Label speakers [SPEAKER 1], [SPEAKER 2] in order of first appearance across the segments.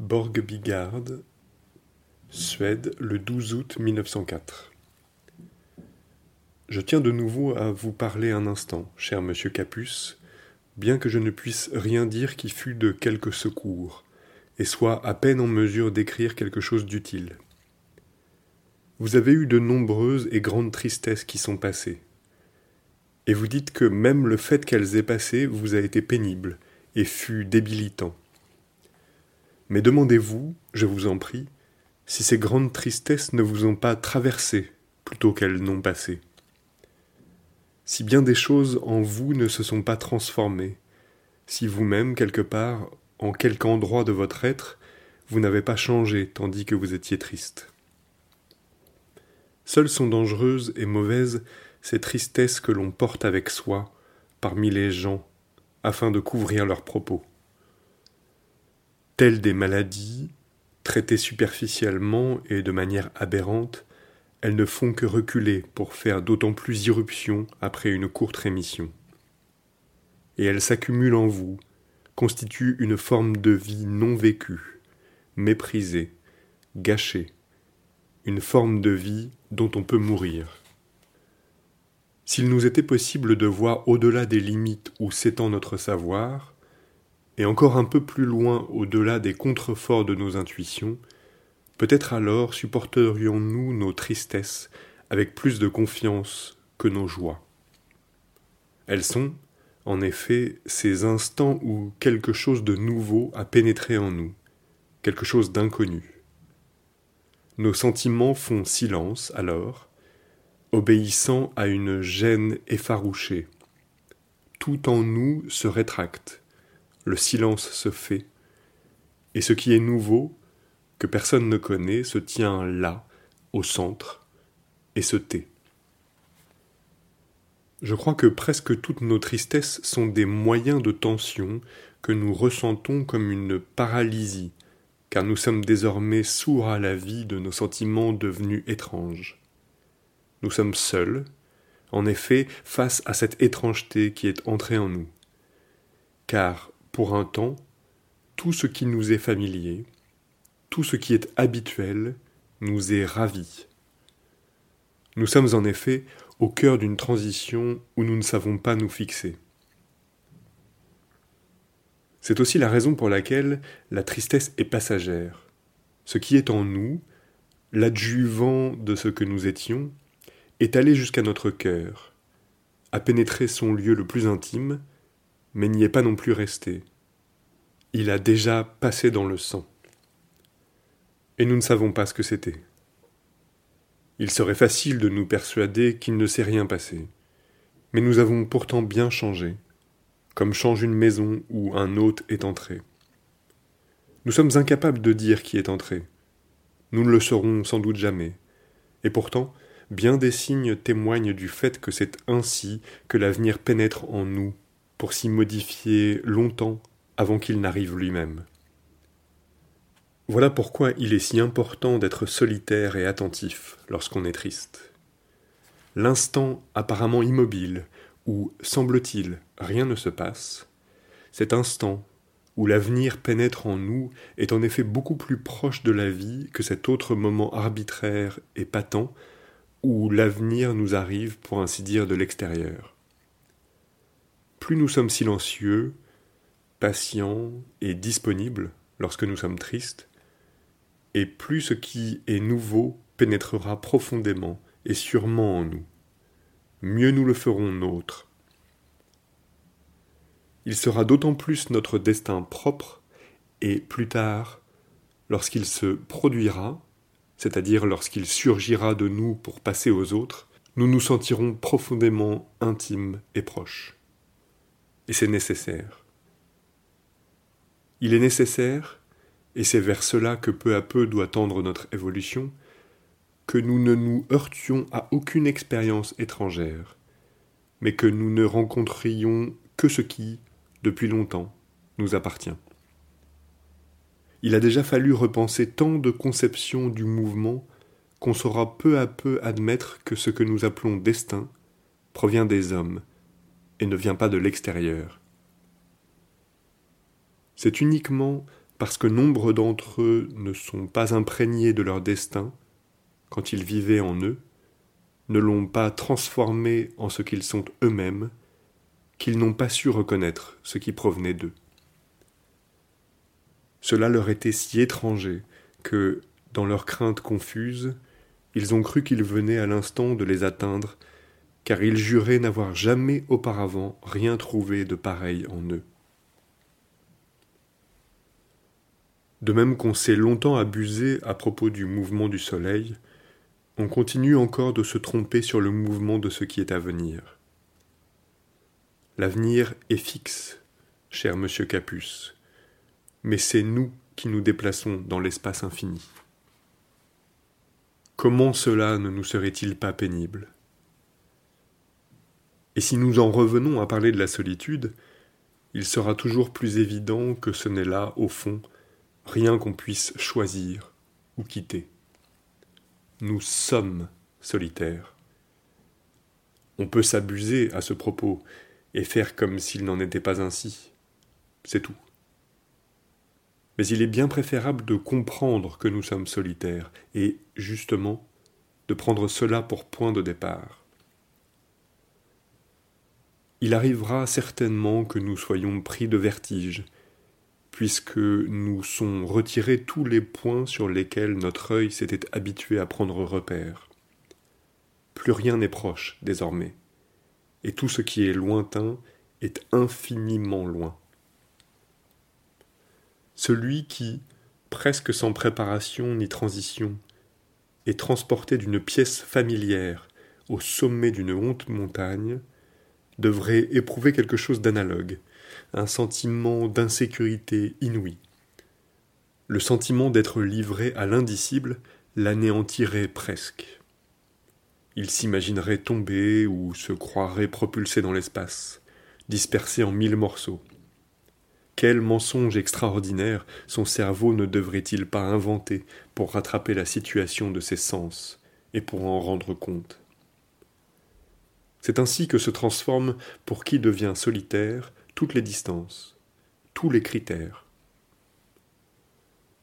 [SPEAKER 1] Borg-Bigard, Suède, le 12 août 1904. Je tiens de nouveau à vous parler un instant, cher monsieur Capus, bien que je ne puisse rien dire qui fût de quelque secours, et soit à peine en mesure d'écrire quelque chose d'utile. Vous avez eu de nombreuses et grandes tristesses qui sont passées, et vous dites que même le fait qu'elles aient passé vous a été pénible et fut débilitant. Mais demandez-vous, je vous en prie, si ces grandes tristesses ne vous ont pas traversé plutôt qu'elles n'ont passé. Si bien des choses en vous ne se sont pas transformées, si vous-même, quelque part, en quelque endroit de votre être, vous n'avez pas changé tandis que vous étiez triste. Seules sont dangereuses et mauvaises ces tristesses que l'on porte avec soi parmi les gens afin de couvrir leurs propos. Telles des maladies, traitées superficiellement et de manière aberrante, elles ne font que reculer pour faire d'autant plus irruption après une courte rémission. Et elles s'accumulent en vous, constituent une forme de vie non vécue, méprisée, gâchée, une forme de vie dont on peut mourir. S'il nous était possible de voir au-delà des limites où s'étend notre savoir, et encore un peu plus loin au-delà des contreforts de nos intuitions, peut-être alors supporterions-nous nos tristesses avec plus de confiance que nos joies. Elles sont, en effet, ces instants où quelque chose de nouveau a pénétré en nous, quelque chose d'inconnu. Nos sentiments font silence alors, obéissant à une gêne effarouchée. Tout en nous se rétracte, le silence se fait, et ce qui est nouveau, que personne ne connaît, se tient là, au centre, et se tait. Je crois que presque toutes nos tristesses sont des moyens de tension que nous ressentons comme une paralysie, car nous sommes désormais sourds à la vie de nos sentiments devenus étranges. Nous sommes seuls, en effet, face à cette étrangeté qui est entrée en nous. Car pour un temps, tout ce qui nous est familier, tout ce qui est habituel, nous est ravi. Nous sommes en effet au cœur d'une transition où nous ne savons pas nous fixer. C'est aussi la raison pour laquelle la tristesse est passagère. Ce qui est en nous, l'adjuvant de ce que nous étions, est allé jusqu'à notre cœur, a pénétré son lieu le plus intime, mais n'y est pas non plus resté. Il a déjà passé dans le sang. Et nous ne savons pas ce que c'était. Il serait facile de nous persuader qu'il ne s'est rien passé. Mais nous avons pourtant bien changé, comme change une maison où un hôte est entré. Nous sommes incapables de dire qui est entré. Nous ne le saurons sans doute jamais. Et pourtant, bien des signes témoignent du fait que c'est ainsi que l'avenir pénètre en nous pour s'y modifier longtemps avant qu'il n'arrive lui-même. Voilà pourquoi il est si important d'être solitaire et attentif lorsqu'on est triste. L'instant apparemment immobile, où, semble-t-il, rien ne se passe, cet instant où l'avenir pénètre en nous est en effet beaucoup plus proche de la vie que cet autre moment arbitraire et patent où l'avenir nous arrive, pour ainsi dire, de l'extérieur plus nous sommes silencieux, patients et disponibles lorsque nous sommes tristes, et plus ce qui est nouveau pénétrera profondément et sûrement en nous, mieux nous le ferons nôtre. Il sera d'autant plus notre destin propre, et plus tard, lorsqu'il se produira, c'est-à-dire lorsqu'il surgira de nous pour passer aux autres, nous nous sentirons profondément intimes et proches et c'est nécessaire. Il est nécessaire, et c'est vers cela que peu à peu doit tendre notre évolution, que nous ne nous heurtions à aucune expérience étrangère, mais que nous ne rencontrions que ce qui, depuis longtemps, nous appartient. Il a déjà fallu repenser tant de conceptions du mouvement qu'on saura peu à peu admettre que ce que nous appelons destin provient des hommes, et ne vient pas de l'extérieur. C'est uniquement parce que nombre d'entre eux ne sont pas imprégnés de leur destin quand ils vivaient en eux, ne l'ont pas transformé en ce qu'ils sont eux-mêmes, qu'ils n'ont pas su reconnaître ce qui provenait d'eux. Cela leur était si étranger que, dans leur crainte confuse, ils ont cru qu'il venait à l'instant de les atteindre, car ils juraient n'avoir jamais auparavant rien trouvé de pareil en eux. De même qu'on s'est longtemps abusé à propos du mouvement du soleil, on continue encore de se tromper sur le mouvement de ce qui est à venir. L'avenir est fixe, cher monsieur Capus, mais c'est nous qui nous déplaçons dans l'espace infini. Comment cela ne nous serait-il pas pénible? Et si nous en revenons à parler de la solitude, il sera toujours plus évident que ce n'est là, au fond, rien qu'on puisse choisir ou quitter. Nous sommes solitaires. On peut s'abuser à ce propos et faire comme s'il n'en était pas ainsi. C'est tout. Mais il est bien préférable de comprendre que nous sommes solitaires et, justement, de prendre cela pour point de départ. Il arrivera certainement que nous soyons pris de vertige, puisque nous sont retirés tous les points sur lesquels notre œil s'était habitué à prendre repère. Plus rien n'est proche désormais, et tout ce qui est lointain est infiniment loin. Celui qui, presque sans préparation ni transition, est transporté d'une pièce familière au sommet d'une honte montagne, devrait éprouver quelque chose d'analogue, un sentiment d'insécurité inouï. Le sentiment d'être livré à l'indicible l'anéantirait presque. Il s'imaginerait tomber ou se croirait propulsé dans l'espace, dispersé en mille morceaux. Quel mensonge extraordinaire son cerveau ne devrait-il pas inventer pour rattraper la situation de ses sens et pour en rendre compte? C'est ainsi que se transforme, pour qui devient solitaire, toutes les distances, tous les critères.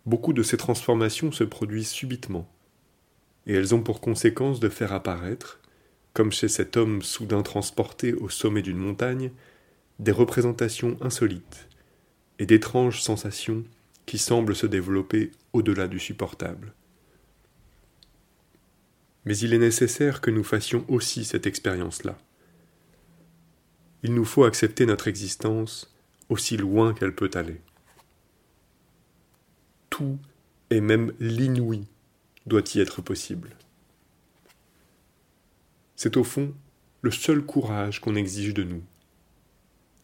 [SPEAKER 1] Beaucoup de ces transformations se produisent subitement, et elles ont pour conséquence de faire apparaître, comme chez cet homme soudain transporté au sommet d'une montagne, des représentations insolites et d'étranges sensations qui semblent se développer au-delà du supportable. Mais il est nécessaire que nous fassions aussi cette expérience-là il nous faut accepter notre existence aussi loin qu'elle peut aller. Tout, et même l'inouï, doit y être possible. C'est au fond le seul courage qu'on exige de nous.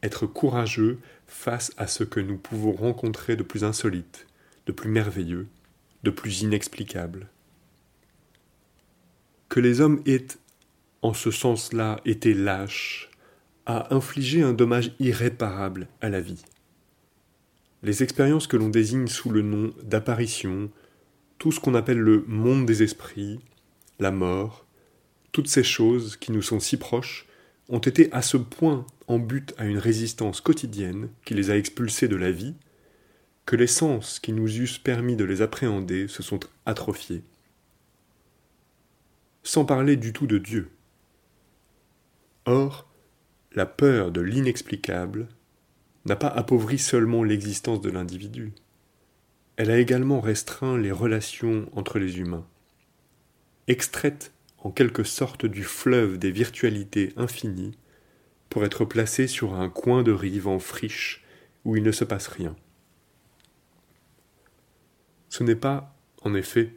[SPEAKER 1] Être courageux face à ce que nous pouvons rencontrer de plus insolite, de plus merveilleux, de plus inexplicable. Que les hommes aient, en ce sens-là, été lâches, a infligé un dommage irréparable à la vie. Les expériences que l'on désigne sous le nom d'apparition, tout ce qu'on appelle le monde des esprits, la mort, toutes ces choses qui nous sont si proches, ont été à ce point en but à une résistance quotidienne qui les a expulsés de la vie, que les sens qui nous eussent permis de les appréhender se sont atrophiés. Sans parler du tout de Dieu. Or, la peur de l'inexplicable n'a pas appauvri seulement l'existence de l'individu, elle a également restreint les relations entre les humains. Extraite en quelque sorte du fleuve des virtualités infinies, pour être placée sur un coin de rive en friche où il ne se passe rien. Ce n'est pas, en effet,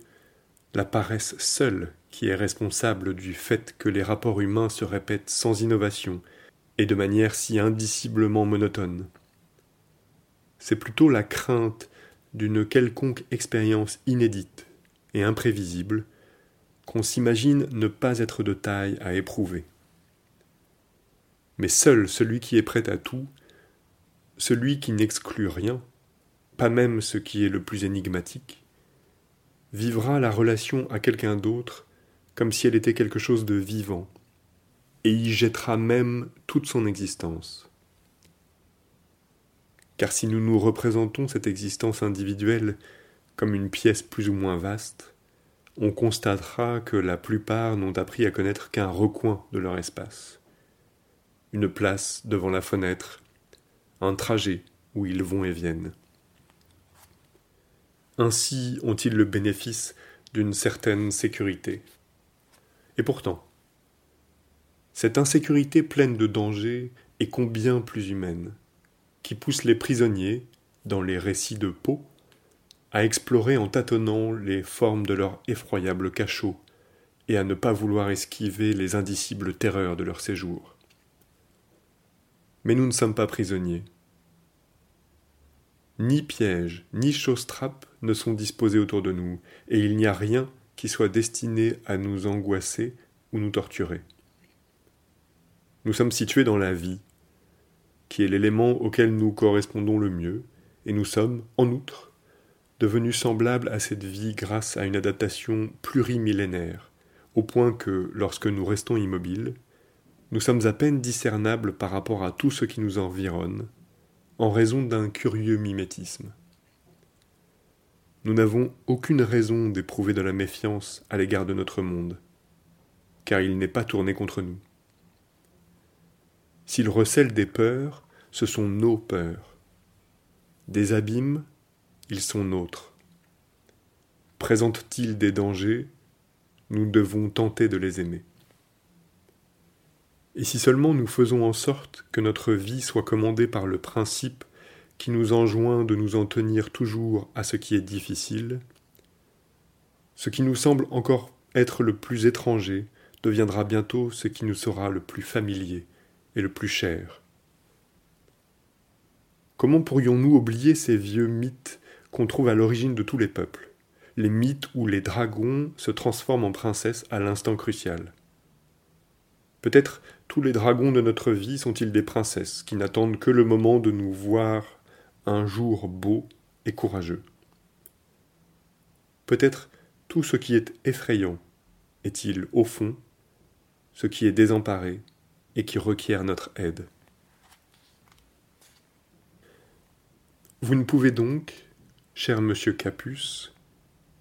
[SPEAKER 1] la paresse seule qui est responsable du fait que les rapports humains se répètent sans innovation et de manière si indiciblement monotone. C'est plutôt la crainte d'une quelconque expérience inédite et imprévisible qu'on s'imagine ne pas être de taille à éprouver. Mais seul celui qui est prêt à tout, celui qui n'exclut rien, pas même ce qui est le plus énigmatique, vivra la relation à quelqu'un d'autre comme si elle était quelque chose de vivant, et y jettera même toute son existence. Car si nous nous représentons cette existence individuelle comme une pièce plus ou moins vaste, on constatera que la plupart n'ont appris à connaître qu'un recoin de leur espace. Une place devant la fenêtre, un trajet où ils vont et viennent. Ainsi ont-ils le bénéfice d'une certaine sécurité. Et pourtant, cette insécurité pleine de dangers est combien plus humaine, qui pousse les prisonniers, dans les récits de Poe, à explorer en tâtonnant les formes de leur effroyable cachot, et à ne pas vouloir esquiver les indicibles terreurs de leur séjour. Mais nous ne sommes pas prisonniers. Ni pièges, ni chausses-trappes ne sont disposés autour de nous, et il n'y a rien qui soit destiné à nous angoisser ou nous torturer. Nous sommes situés dans la vie, qui est l'élément auquel nous correspondons le mieux, et nous sommes, en outre, devenus semblables à cette vie grâce à une adaptation plurimillénaire, au point que, lorsque nous restons immobiles, nous sommes à peine discernables par rapport à tout ce qui nous environne, en raison d'un curieux mimétisme. Nous n'avons aucune raison d'éprouver de la méfiance à l'égard de notre monde, car il n'est pas tourné contre nous. S'il recèle des peurs, ce sont nos peurs. Des abîmes, ils sont nôtres. Présentent-ils des dangers, nous devons tenter de les aimer. Et si seulement nous faisons en sorte que notre vie soit commandée par le principe qui nous enjoint de nous en tenir toujours à ce qui est difficile, ce qui nous semble encore être le plus étranger deviendra bientôt ce qui nous sera le plus familier et le plus cher. Comment pourrions-nous oublier ces vieux mythes qu'on trouve à l'origine de tous les peuples, les mythes où les dragons se transforment en princesses à l'instant crucial Peut-être tous les dragons de notre vie sont-ils des princesses qui n'attendent que le moment de nous voir un jour beau et courageux. Peut-être tout ce qui est effrayant est-il, au fond, ce qui est désemparé et qui requiert notre aide. Vous ne pouvez donc, cher monsieur Capus,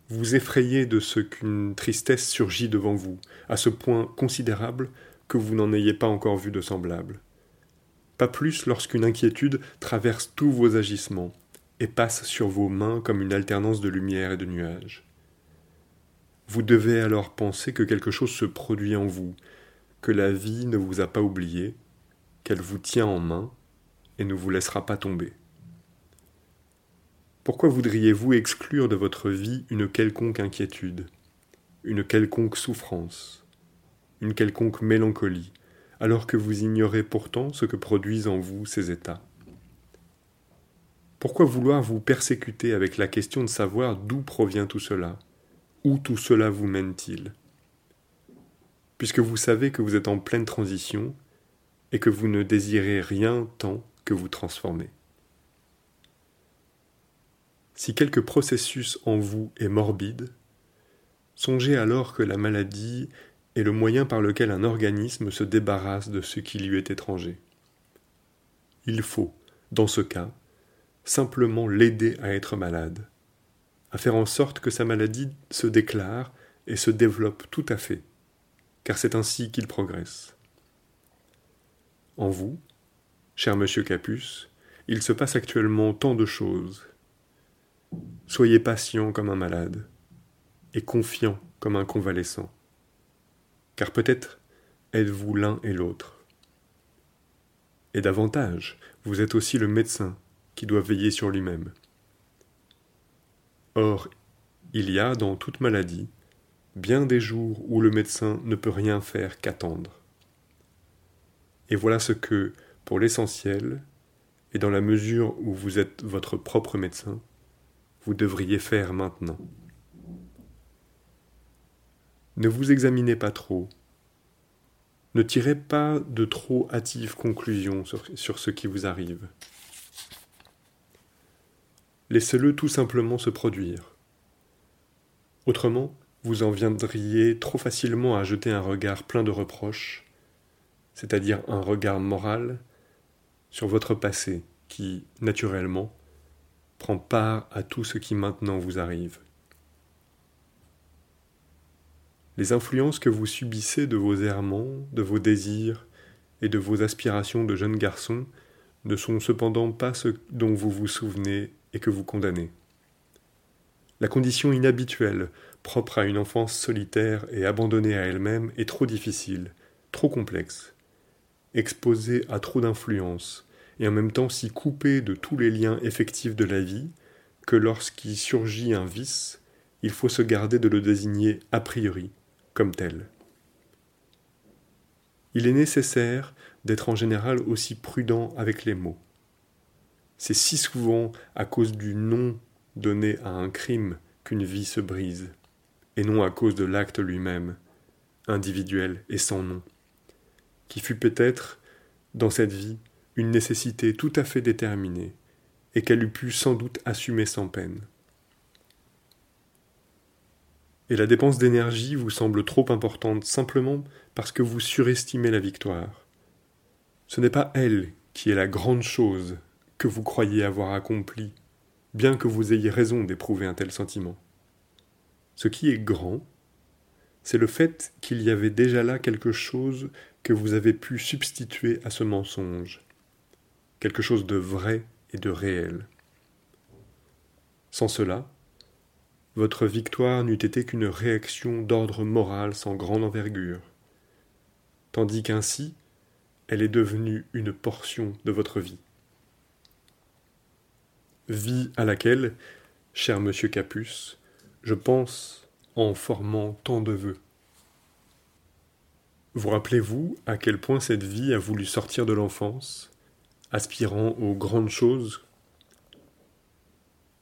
[SPEAKER 1] vous effrayer de ce qu'une tristesse surgit devant vous, à ce point considérable que vous n'en ayez pas encore vu de semblable pas plus lorsqu'une inquiétude traverse tous vos agissements et passe sur vos mains comme une alternance de lumière et de nuages. Vous devez alors penser que quelque chose se produit en vous, que la vie ne vous a pas oublié, qu'elle vous tient en main et ne vous laissera pas tomber. Pourquoi voudriez-vous exclure de votre vie une quelconque inquiétude, une quelconque souffrance, une quelconque mélancolie, alors que vous ignorez pourtant ce que produisent en vous ces états. Pourquoi vouloir vous persécuter avec la question de savoir d'où provient tout cela? Où tout cela vous mène-t-il? Puisque vous savez que vous êtes en pleine transition et que vous ne désirez rien tant que vous transformer. Si quelque processus en vous est morbide, songez alors que la maladie est le moyen par lequel un organisme se débarrasse de ce qui lui est étranger. Il faut, dans ce cas, simplement l'aider à être malade, à faire en sorte que sa maladie se déclare et se développe tout à fait, car c'est ainsi qu'il progresse. En vous, cher monsieur Capus, il se passe actuellement tant de choses. Soyez patient comme un malade, et confiant comme un convalescent car peut-être êtes-vous l'un et l'autre. Et davantage, vous êtes aussi le médecin qui doit veiller sur lui-même. Or, il y a dans toute maladie bien des jours où le médecin ne peut rien faire qu'attendre. Et voilà ce que, pour l'essentiel, et dans la mesure où vous êtes votre propre médecin, vous devriez faire maintenant. Ne vous examinez pas trop. Ne tirez pas de trop hâtives conclusions sur, ce qui vous arrive. Laissez-le tout simplement se produire. Autrement, vous en viendriez trop facilement à jeter un regard plein de reproches, c'est-à-dire un regard moral, sur votre passé qui, naturellement, prend part à tout ce qui maintenant vous arrive. Les influences que vous subissez de vos errements, de vos désirs et de vos aspirations de jeune garçon ne sont cependant pas ce dont vous vous souvenez et que vous condamnez. La condition inhabituelle, propre à une enfance solitaire et abandonnée à elle-même, est trop difficile, trop complexe, exposée à trop d'influences, et en même temps si coupée de tous les liens effectifs de la vie, que lorsqu'il surgit un vice, il faut se garder de le désigner a priori comme tel. Il est nécessaire d'être en général aussi prudent avec les mots. C'est si souvent à cause du nom donné à un crime qu'une vie se brise, et non à cause de l'acte lui-même, individuel et sans nom, qui fut peut-être, dans cette vie, une nécessité tout à fait déterminée, et qu'elle eût pu sans doute assumer sans peine. Et la dépense d'énergie vous semble trop importante simplement parce que vous surestimez la victoire. Ce n'est pas elle qui est la grande chose que vous croyez avoir accomplie, bien que vous ayez raison d'éprouver un tel sentiment. Ce qui est grand, c'est le fait qu'il y avait déjà là quelque chose que vous avez pu substituer à ce mensonge, quelque chose de vrai et de réel. Sans cela, votre victoire n'eût été qu'une réaction d'ordre moral sans grande envergure, tandis qu'ainsi elle est devenue une portion de votre vie. Vie à laquelle, cher monsieur Capus, je pense en formant tant de vœux. Vous rappelez-vous à quel point cette vie a voulu sortir de l'enfance, aspirant aux grandes choses?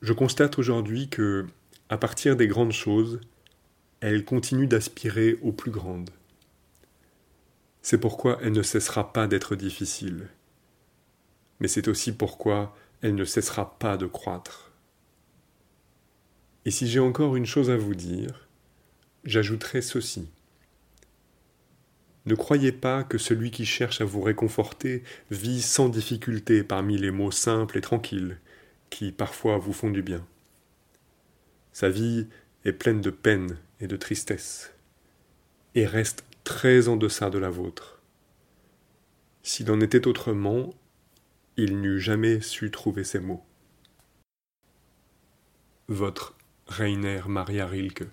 [SPEAKER 1] Je constate aujourd'hui que, à partir des grandes choses, elle continue d'aspirer aux plus grandes. C'est pourquoi elle ne cessera pas d'être difficile. Mais c'est aussi pourquoi elle ne cessera pas de croître. Et si j'ai encore une chose à vous dire, j'ajouterai ceci. Ne croyez pas que celui qui cherche à vous réconforter vit sans difficulté parmi les mots simples et tranquilles, qui parfois vous font du bien. Sa vie est pleine de peine et de tristesse, et reste très en deçà de la vôtre. S'il en était autrement, il n'eût jamais su trouver ces mots. Votre Rainer Maria Rilke